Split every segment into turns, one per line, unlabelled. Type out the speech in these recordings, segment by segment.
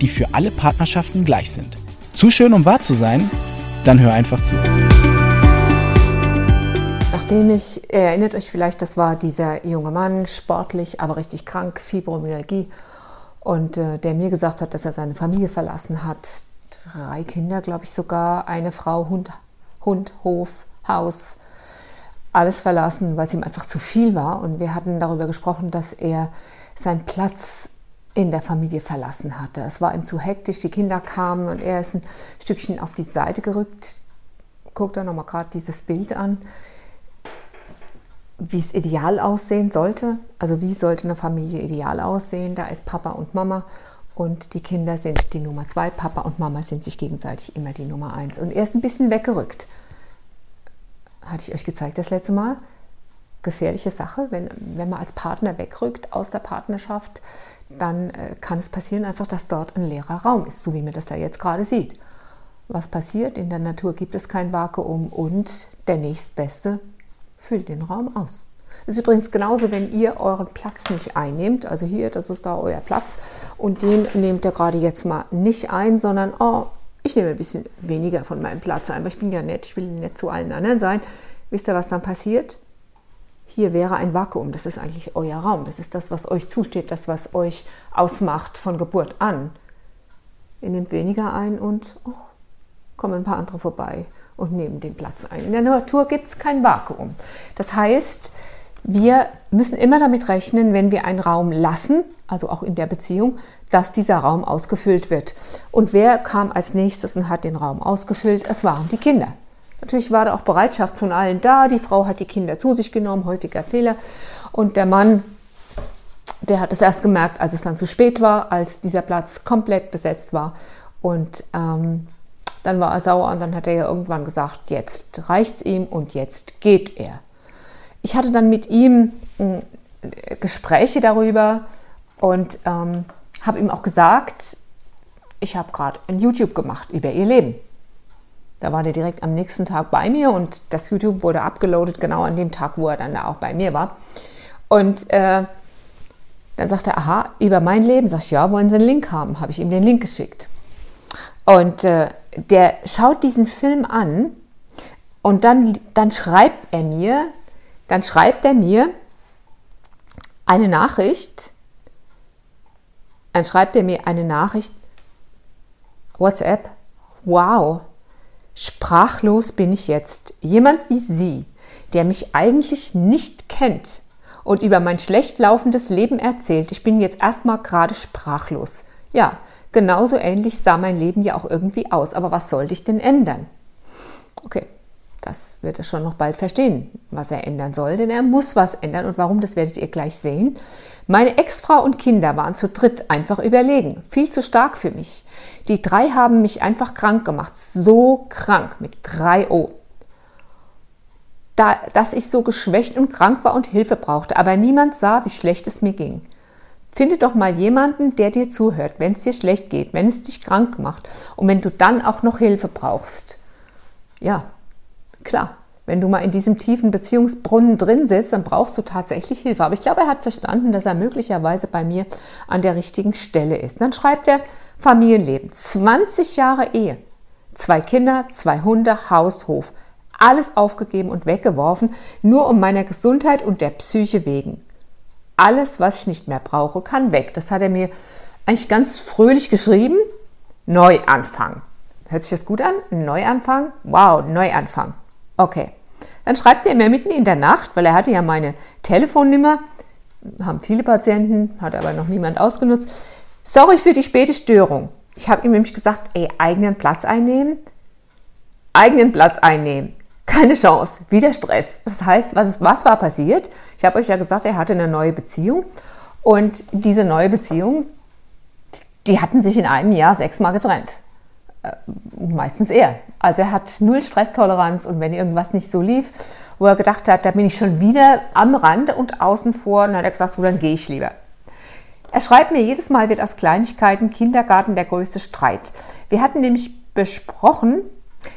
die für alle Partnerschaften gleich sind. Zu schön, um wahr zu sein? Dann hör einfach zu.
Nachdem ich, erinnert euch vielleicht, das war dieser junge Mann, sportlich, aber richtig krank, Fibromyalgie, und äh, der mir gesagt hat, dass er seine Familie verlassen hat. Drei Kinder, glaube ich sogar, eine Frau, Hund, Hund, Hof, Haus, alles verlassen, weil es ihm einfach zu viel war. Und wir hatten darüber gesprochen, dass er seinen Platz in der Familie verlassen hatte. Es war ihm zu hektisch, die Kinder kamen und er ist ein Stückchen auf die Seite gerückt. Guckt da nochmal gerade dieses Bild an, wie es ideal aussehen sollte. Also wie sollte eine Familie ideal aussehen? Da ist Papa und Mama und die Kinder sind die Nummer zwei. Papa und Mama sind sich gegenseitig immer die Nummer eins. Und er ist ein bisschen weggerückt. Hatte ich euch gezeigt das letzte Mal? Gefährliche Sache, wenn, wenn man als Partner wegrückt aus der Partnerschaft, dann äh, kann es passieren einfach, dass dort ein leerer Raum ist, so wie man das da jetzt gerade sieht. Was passiert? In der Natur gibt es kein Vakuum und der nächstbeste füllt den Raum aus. Das ist übrigens genauso, wenn ihr euren Platz nicht einnehmt. Also hier, das ist da euer Platz und den nehmt ihr gerade jetzt mal nicht ein, sondern oh, ich nehme ein bisschen weniger von meinem Platz ein, weil ich bin ja nett, ich will nett zu allen anderen sein. Wisst ihr, was dann passiert? Hier wäre ein Vakuum, das ist eigentlich euer Raum, das ist das, was euch zusteht, das, was euch ausmacht von Geburt an. Ihr nehmt weniger ein und oh, kommen ein paar andere vorbei und nehmen den Platz ein. In der Natur gibt es kein Vakuum. Das heißt, wir müssen immer damit rechnen, wenn wir einen Raum lassen, also auch in der Beziehung, dass dieser Raum ausgefüllt wird. Und wer kam als nächstes und hat den Raum ausgefüllt? Es waren die Kinder. Natürlich war da auch Bereitschaft von allen da. Die Frau hat die Kinder zu sich genommen, häufiger Fehler. Und der Mann, der hat es erst gemerkt, als es dann zu spät war, als dieser Platz komplett besetzt war. Und ähm, dann war er sauer und dann hat er ja irgendwann gesagt, jetzt reicht's ihm und jetzt geht er. Ich hatte dann mit ihm äh, Gespräche darüber und ähm, habe ihm auch gesagt, ich habe gerade ein YouTube gemacht über ihr Leben. Da war der direkt am nächsten Tag bei mir und das YouTube wurde abgeloadet, genau an dem Tag, wo er dann da auch bei mir war. Und äh, dann sagt er, aha, über mein Leben. Sag ich, ja, wollen Sie einen Link haben? Habe ich ihm den Link geschickt. Und äh, der schaut diesen Film an und dann, dann schreibt er mir, dann schreibt er mir eine Nachricht, dann schreibt er mir eine Nachricht, WhatsApp, wow, Sprachlos bin ich jetzt. Jemand wie Sie, der mich eigentlich nicht kennt und über mein schlecht laufendes Leben erzählt. Ich bin jetzt erstmal gerade sprachlos. Ja, genauso ähnlich sah mein Leben ja auch irgendwie aus. Aber was sollte ich denn ändern? Okay, das wird er schon noch bald verstehen, was er ändern soll, denn er muss was ändern. Und warum, das werdet ihr gleich sehen. Meine Ex-Frau und Kinder waren zu dritt einfach überlegen, viel zu stark für mich. Die drei haben mich einfach krank gemacht, so krank mit drei O. Da, dass ich so geschwächt und krank war und Hilfe brauchte, aber niemand sah, wie schlecht es mir ging. Finde doch mal jemanden, der dir zuhört, wenn es dir schlecht geht, wenn es dich krank macht und wenn du dann auch noch Hilfe brauchst. Ja, klar, wenn du mal in diesem tiefen Beziehungsbrunnen drin sitzt, dann brauchst du tatsächlich Hilfe. Aber ich glaube, er hat verstanden, dass er möglicherweise bei mir an der richtigen Stelle ist. Dann schreibt er Familienleben, 20 Jahre Ehe, zwei Kinder, zwei Hunde, Haus, Hof. Alles aufgegeben und weggeworfen, nur um meiner Gesundheit und der Psyche wegen. Alles, was ich nicht mehr brauche, kann weg. Das hat er mir eigentlich ganz fröhlich geschrieben. Neuanfang. Hört sich das gut an? Neuanfang? Wow, Neuanfang. Okay. Dann schreibt er mir mitten in der Nacht, weil er hatte ja meine Telefonnummer, haben viele Patienten, hat aber noch niemand ausgenutzt. Sorry für die späte Störung. Ich habe ihm nämlich gesagt, ey, eigenen Platz einnehmen, eigenen Platz einnehmen. Keine Chance, wieder Stress. Das heißt, was, ist, was war passiert? Ich habe euch ja gesagt, er hatte eine neue Beziehung und diese neue Beziehung, die hatten sich in einem Jahr sechsmal getrennt. Äh, meistens er. Also er hat null Stresstoleranz und wenn irgendwas nicht so lief, wo er gedacht hat, da bin ich schon wieder am Rand und außen vor, dann hat er gesagt, so dann gehe ich lieber. Er schreibt mir, jedes Mal wird aus Kleinigkeiten Kindergarten der größte Streit. Wir hatten nämlich besprochen,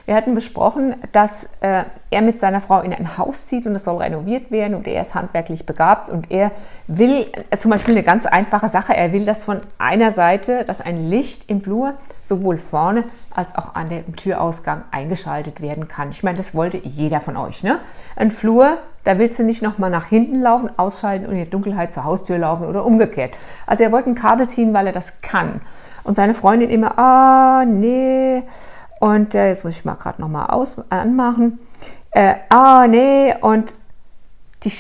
wir hatten besprochen, dass äh, er mit seiner Frau in ein Haus zieht und es soll renoviert werden und er ist handwerklich begabt und er will äh, zum Beispiel eine ganz einfache Sache, er will, dass von einer Seite, dass ein Licht im Flur sowohl vorne als auch an dem Türausgang eingeschaltet werden kann. Ich meine, das wollte jeder von euch. Ne? Ein Flur, da willst du nicht nochmal nach hinten laufen, ausschalten und in der Dunkelheit zur Haustür laufen oder umgekehrt. Also er wollte ein Kabel ziehen, weil er das kann. Und seine Freundin immer, ah, nee, und äh, jetzt muss ich mal gerade nochmal anmachen. Äh, ah, nee, und die,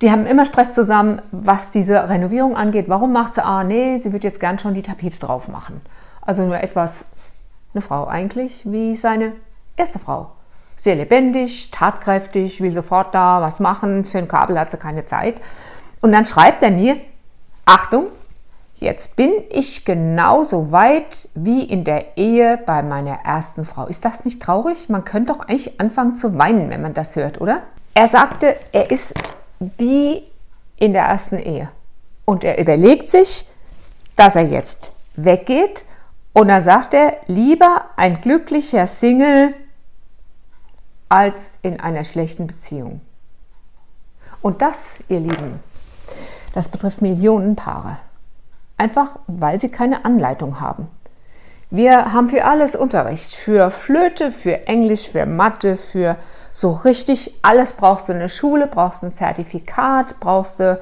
die haben immer Stress zusammen, was diese Renovierung angeht. Warum macht sie, ah, nee, sie wird jetzt gern schon die Tapete drauf machen. Also nur etwas, eine Frau eigentlich, wie seine erste Frau. Sehr lebendig, tatkräftig, will sofort da was machen, für ein Kabel hat sie keine Zeit. Und dann schreibt er mir, Achtung, Jetzt bin ich genauso weit wie in der Ehe bei meiner ersten Frau. Ist das nicht traurig? Man könnte doch eigentlich anfangen zu weinen, wenn man das hört, oder? Er sagte, er ist wie in der ersten Ehe. Und er überlegt sich, dass er jetzt weggeht. Und dann sagt er, lieber ein glücklicher Single als in einer schlechten Beziehung. Und das, ihr Lieben, das betrifft Millionen Paare einfach weil sie keine Anleitung haben. Wir haben für alles Unterricht, für Flöte, für Englisch, für Mathe, für so richtig alles brauchst du in der Schule, brauchst du ein Zertifikat, brauchst du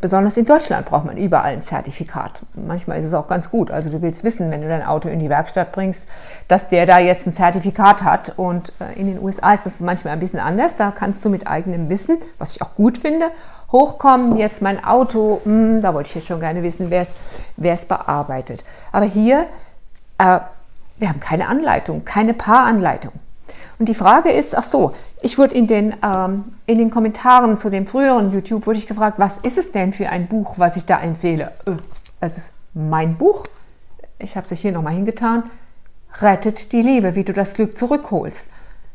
besonders in Deutschland braucht man überall ein Zertifikat. Manchmal ist es auch ganz gut. Also du willst wissen, wenn du dein Auto in die Werkstatt bringst, dass der da jetzt ein Zertifikat hat. Und äh, in den USA ist das manchmal ein bisschen anders. Da kannst du mit eigenem Wissen, was ich auch gut finde, hochkommen. Jetzt mein Auto, mh, hm, da wollte ich jetzt schon gerne wissen, wer es bearbeitet. Aber hier, äh, wir haben keine Anleitung, keine Paaranleitung. Und die Frage ist, ach so, ich wurde in den, ähm, in den Kommentaren zu dem früheren YouTube wurde ich gefragt, was ist es denn für ein Buch, was ich da empfehle? Äh, es ist mein Buch. Ich habe es euch hier nochmal hingetan. Rettet die Liebe, wie du das Glück zurückholst.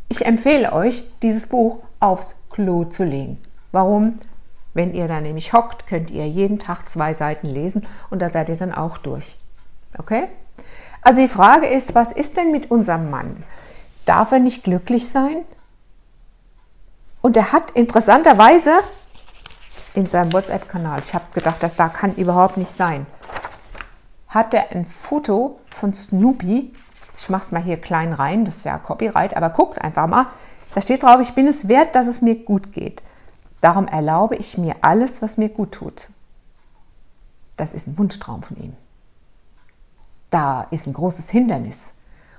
Ich empfehle euch, dieses Buch aufs Klo zu legen. Warum? Wenn ihr da nämlich hockt, könnt ihr jeden Tag zwei Seiten lesen und da seid ihr dann auch durch. Okay? Also die Frage ist, was ist denn mit unserem Mann? Darf er nicht glücklich sein? Und er hat interessanterweise in seinem WhatsApp-Kanal, ich habe gedacht, das da kann überhaupt nicht sein, hat er ein Foto von Snoopy. Ich mache es mal hier klein rein, das ist ja Copyright, aber guckt einfach mal. Da steht drauf, ich bin es wert, dass es mir gut geht. Darum erlaube ich mir alles, was mir gut tut. Das ist ein Wunschtraum von ihm. Da ist ein großes Hindernis.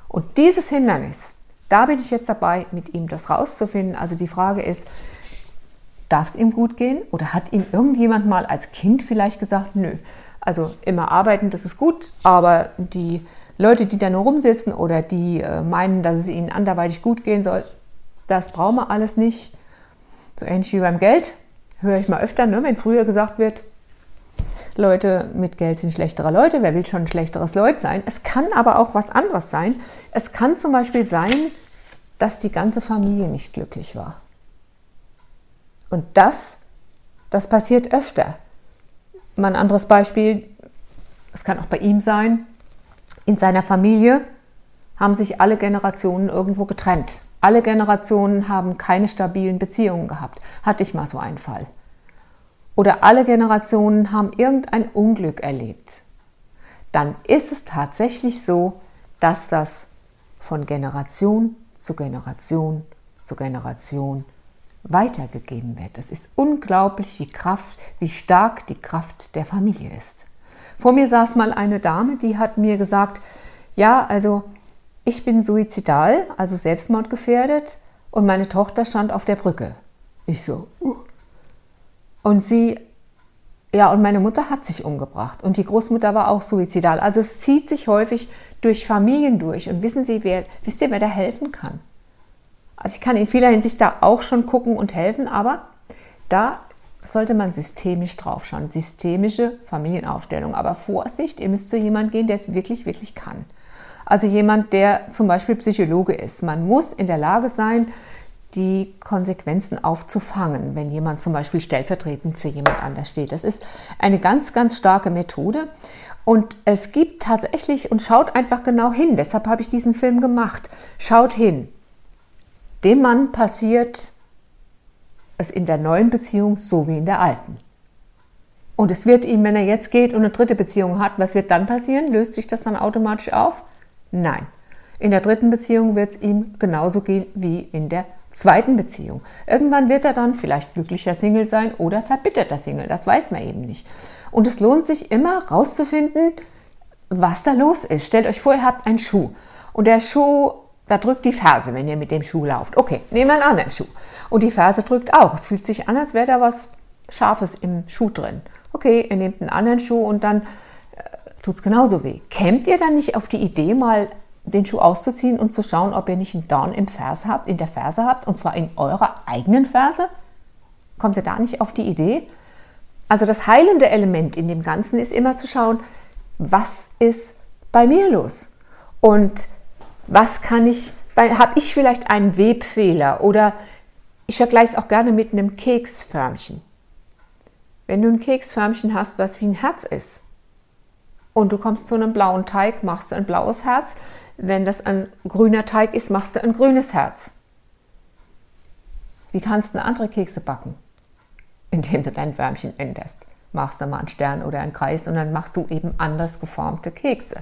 Und dieses Hindernis, da bin ich jetzt dabei, mit ihm das rauszufinden. Also die Frage ist, darf es ihm gut gehen? Oder hat ihm irgendjemand mal als Kind vielleicht gesagt, nö, also immer arbeiten, das ist gut, aber die Leute, die da nur rumsitzen oder die äh, meinen, dass es ihnen anderweitig gut gehen soll, das brauchen wir alles nicht. So ähnlich wie beim Geld, höre ich mal öfter, ne, wenn früher gesagt wird, Leute mit Geld sind schlechtere Leute. Wer will schon ein schlechteres Leut sein? Es kann aber auch was anderes sein. Es kann zum Beispiel sein, dass die ganze Familie nicht glücklich war. Und das, das passiert öfter. Mal ein anderes Beispiel, es kann auch bei ihm sein, in seiner Familie haben sich alle Generationen irgendwo getrennt. Alle Generationen haben keine stabilen Beziehungen gehabt. Hatte ich mal so einen Fall oder alle Generationen haben irgendein Unglück erlebt, dann ist es tatsächlich so, dass das von Generation zu Generation zu Generation weitergegeben wird. Es ist unglaublich, wie Kraft, wie stark die Kraft der Familie ist. Vor mir saß mal eine Dame, die hat mir gesagt, ja, also ich bin suizidal, also selbstmordgefährdet und meine Tochter stand auf der Brücke. Ich so, uh, und sie, ja, und meine Mutter hat sich umgebracht. Und die Großmutter war auch suizidal. Also es zieht sich häufig durch Familien durch. Und wissen Sie, wer, wisst ihr, wer da helfen kann? Also ich kann in vieler Hinsicht da auch schon gucken und helfen, aber da sollte man systemisch draufschauen. Systemische Familienaufstellung. Aber Vorsicht, ihr müsst zu jemandem gehen, der es wirklich, wirklich kann. Also jemand, der zum Beispiel Psychologe ist. Man muss in der Lage sein, die Konsequenzen aufzufangen, wenn jemand zum Beispiel stellvertretend für jemand anders steht. Das ist eine ganz, ganz starke Methode. Und es gibt tatsächlich, und schaut einfach genau hin, deshalb habe ich diesen Film gemacht, schaut hin. Dem Mann passiert es in der neuen Beziehung so wie in der alten. Und es wird ihm, wenn er jetzt geht und eine dritte Beziehung hat, was wird dann passieren? Löst sich das dann automatisch auf? Nein. In der dritten Beziehung wird es ihm genauso gehen wie in der zweiten Beziehung. Irgendwann wird er dann vielleicht glücklicher Single sein oder verbitterter Single. Das weiß man eben nicht. Und es lohnt sich immer rauszufinden, was da los ist. Stellt euch vor, ihr habt einen Schuh und der Schuh, da drückt die Ferse, wenn ihr mit dem Schuh lauft. Okay, nehmen wir einen anderen Schuh. Und die Ferse drückt auch. Es fühlt sich an, als wäre da was Scharfes im Schuh drin. Okay, ihr nehmt einen anderen Schuh und dann äh, tut es genauso weh. Kämmt ihr dann nicht auf die Idee, mal den Schuh auszuziehen und zu schauen, ob ihr nicht einen Dorn im Ferse habt, in der Ferse habt, und zwar in eurer eigenen Ferse? Kommt ihr da nicht auf die Idee? Also das heilende Element in dem Ganzen ist immer zu schauen, was ist bei mir los? Und was kann ich, habe ich vielleicht einen Webfehler oder ich vergleiche es auch gerne mit einem Keksförmchen. Wenn du ein Keksförmchen hast, was wie ein Herz ist, und du kommst zu einem blauen Teig, machst du ein blaues Herz, wenn das ein grüner Teig ist, machst du ein grünes Herz. Wie kannst du andere Kekse backen? Indem du dein Wärmchen änderst. Machst du mal einen Stern oder einen Kreis und dann machst du eben anders geformte Kekse.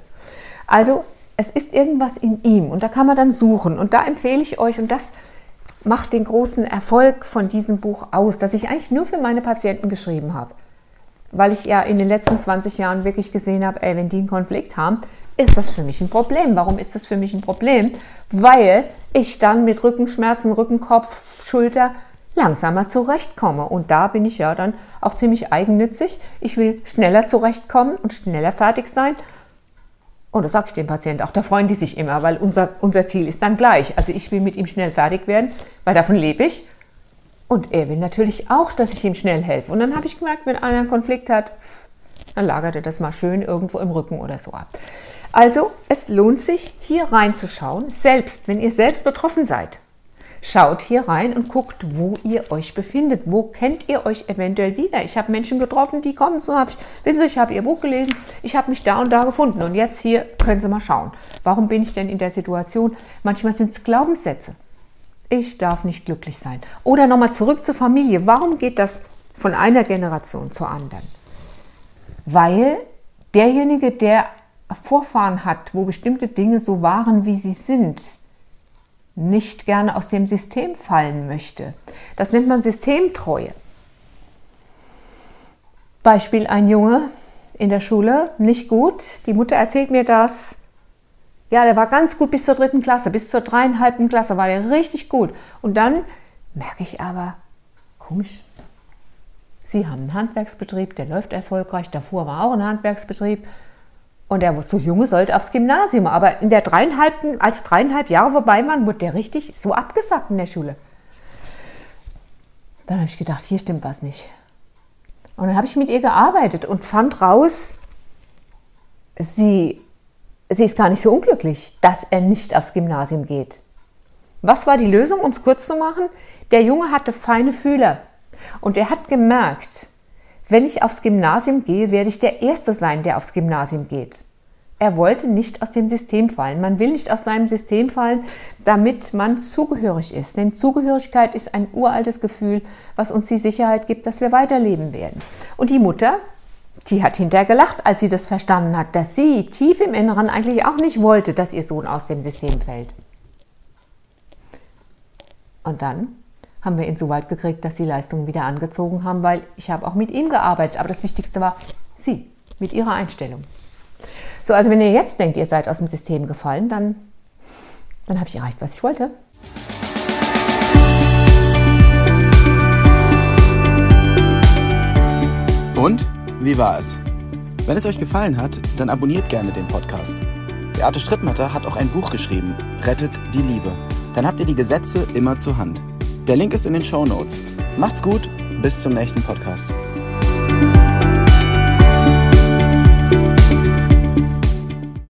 Also es ist irgendwas in ihm und da kann man dann suchen. Und da empfehle ich euch, und das macht den großen Erfolg von diesem Buch aus, das ich eigentlich nur für meine Patienten geschrieben habe. Weil ich ja in den letzten 20 Jahren wirklich gesehen habe, ey, wenn die einen Konflikt haben, ist das für mich ein Problem. Warum ist das für mich ein Problem? Weil ich dann mit Rückenschmerzen, Rückenkopf, Schulter langsamer zurechtkomme. Und da bin ich ja dann auch ziemlich eigennützig. Ich will schneller zurechtkommen und schneller fertig sein. Und das sage ich dem Patienten auch, da freuen die sich immer, weil unser, unser Ziel ist dann gleich. Also ich will mit ihm schnell fertig werden, weil davon lebe ich. Und er will natürlich auch, dass ich ihm schnell helfe. Und dann habe ich gemerkt, wenn einer einen Konflikt hat, dann lagert er das mal schön irgendwo im Rücken oder so ab. Also es lohnt sich, hier reinzuschauen, selbst wenn ihr selbst betroffen seid. Schaut hier rein und guckt, wo ihr euch befindet. Wo kennt ihr euch eventuell wieder? Ich habe Menschen getroffen, die kommen so, hab ich, wissen Sie, ich habe Ihr Buch gelesen, ich habe mich da und da gefunden. Und jetzt hier können Sie mal schauen. Warum bin ich denn in der Situation? Manchmal sind es Glaubenssätze. Ich darf nicht glücklich sein. Oder nochmal zurück zur Familie. Warum geht das von einer Generation zur anderen? Weil derjenige, der Vorfahren hat, wo bestimmte Dinge so waren, wie sie sind, nicht gerne aus dem System fallen möchte. Das nennt man Systemtreue. Beispiel ein Junge in der Schule, nicht gut. Die Mutter erzählt mir das. Ja, der war ganz gut bis zur dritten Klasse, bis zur dreieinhalbten Klasse war der richtig gut. Und dann merke ich aber, komisch, Sie haben einen Handwerksbetrieb, der läuft erfolgreich. Davor war auch ein Handwerksbetrieb. Und der so Junge sollte aufs Gymnasium. Aber in der dreieinhalb, als dreieinhalb Jahre vorbei waren, wurde der richtig so abgesagt in der Schule. Dann habe ich gedacht, hier stimmt was nicht. Und dann habe ich mit ihr gearbeitet und fand raus, sie, sie ist gar nicht so unglücklich, dass er nicht aufs Gymnasium geht. Was war die Lösung, um es kurz zu machen? Der Junge hatte feine Fühler und er hat gemerkt, wenn ich aufs Gymnasium gehe, werde ich der Erste sein, der aufs Gymnasium geht. Er wollte nicht aus dem System fallen. Man will nicht aus seinem System fallen, damit man zugehörig ist. Denn Zugehörigkeit ist ein uraltes Gefühl, was uns die Sicherheit gibt, dass wir weiterleben werden. Und die Mutter, die hat hinterher gelacht, als sie das verstanden hat, dass sie tief im Inneren eigentlich auch nicht wollte, dass ihr Sohn aus dem System fällt. Und dann haben wir ihn so weit gekriegt, dass die Leistungen wieder angezogen haben, weil ich habe auch mit ihm gearbeitet. Aber das Wichtigste war sie, mit ihrer Einstellung. So, also wenn ihr jetzt denkt, ihr seid aus dem System gefallen, dann, dann habe ich erreicht, was ich wollte.
Und wie war es? Wenn es euch gefallen hat, dann abonniert gerne den Podcast. Beate Strittmatter hat auch ein Buch geschrieben, Rettet die Liebe. Dann habt ihr die Gesetze immer zur Hand. Der Link ist in den Show Notes. Macht's gut, bis zum nächsten Podcast.